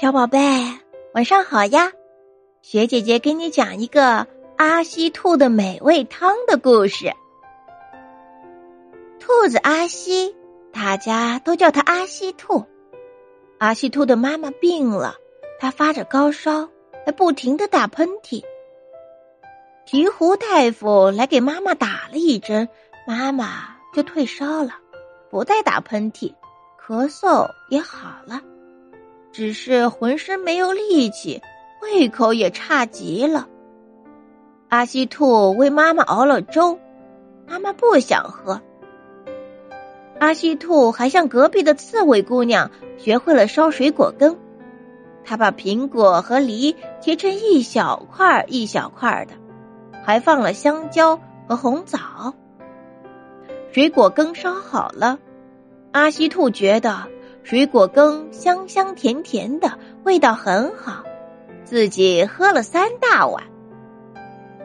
小宝贝，晚上好呀！雪姐姐给你讲一个阿西兔的美味汤的故事。兔子阿西，大家都叫它阿西兔。阿西兔的妈妈病了，它发着高烧，还不停的打喷嚏。鹈鹕大夫来给妈妈打了一针，妈妈就退烧了，不再打喷嚏，咳嗽也好了。只是浑身没有力气，胃口也差极了。阿西兔为妈妈熬了粥，妈妈不想喝。阿西兔还向隔壁的刺猬姑娘学会了烧水果羹，他把苹果和梨切成一小块一小块的，还放了香蕉和红枣。水果羹烧好了，阿西兔觉得。水果羹香香甜甜的，味道很好，自己喝了三大碗。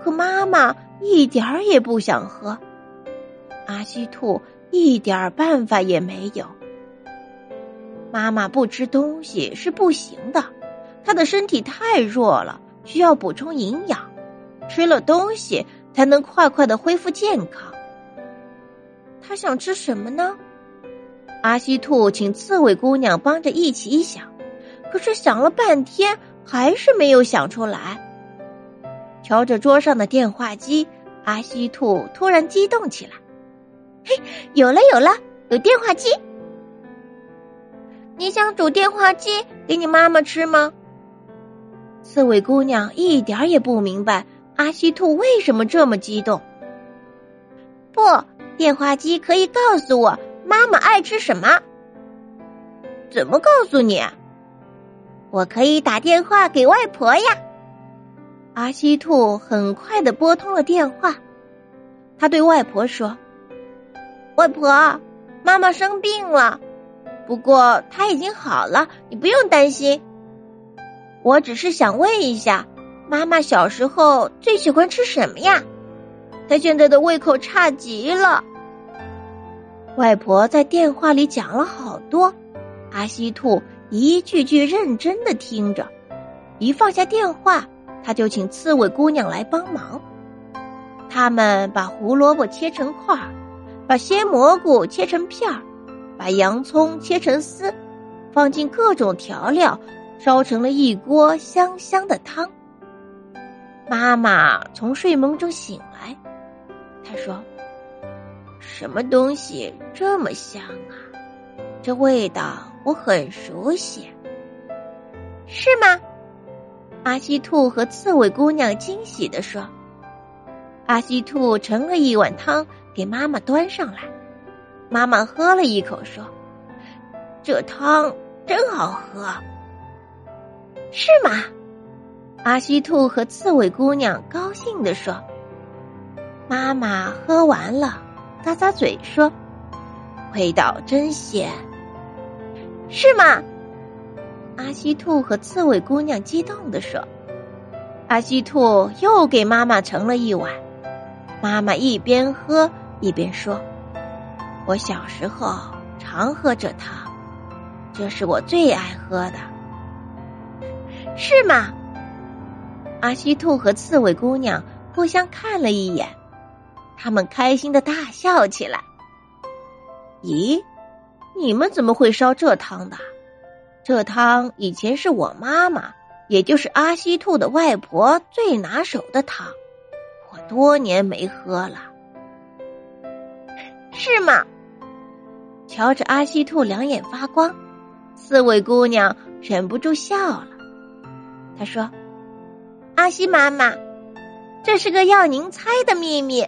可妈妈一点儿也不想喝，阿西兔一点办法也没有。妈妈不吃东西是不行的，她的身体太弱了，需要补充营养，吃了东西才能快快的恢复健康。她想吃什么呢？阿西兔请刺猬姑娘帮着一起想，可是想了半天还是没有想出来。瞧着桌上的电话机，阿西兔突然激动起来：“嘿，有了有了，有电话机！你想煮电话机给你妈妈吃吗？”刺猬姑娘一点也不明白阿西兔为什么这么激动。不，电话机可以告诉我。妈妈爱吃什么？怎么告诉你？我可以打电话给外婆呀。阿西兔很快的拨通了电话，他对外婆说：“外婆，妈妈生病了，不过她已经好了，你不用担心。我只是想问一下，妈妈小时候最喜欢吃什么呀？她现在的胃口差极了。”外婆在电话里讲了好多，阿西兔一句句认真的听着。一放下电话，他就请刺猬姑娘来帮忙。他们把胡萝卜切成块儿，把鲜蘑菇切成片儿，把洋葱切成丝，放进各种调料，烧成了一锅香香的汤。妈妈从睡梦中醒来，她说。什么东西这么香啊？这味道我很熟悉，是吗？阿西兔和刺猬姑娘惊喜的说。阿西兔盛了一碗汤给妈妈端上来，妈妈喝了一口说：“这汤真好喝。”是吗？阿西兔和刺猬姑娘高兴的说。妈妈喝完了。咂咂嘴说：“味道真鲜，是吗？”阿西兔和刺猬姑娘激动的说：“阿西兔又给妈妈盛了一碗。”妈妈一边喝一边说：“我小时候常喝这汤，这是我最爱喝的，是吗？”阿西兔和刺猬姑娘互相看了一眼。他们开心的大笑起来。咦，你们怎么会烧这汤的？这汤以前是我妈妈，也就是阿西兔的外婆最拿手的汤，我多年没喝了。是吗？瞧着阿西兔两眼发光，四位姑娘忍不住笑了。她说：“阿西妈妈，这是个要您猜的秘密。”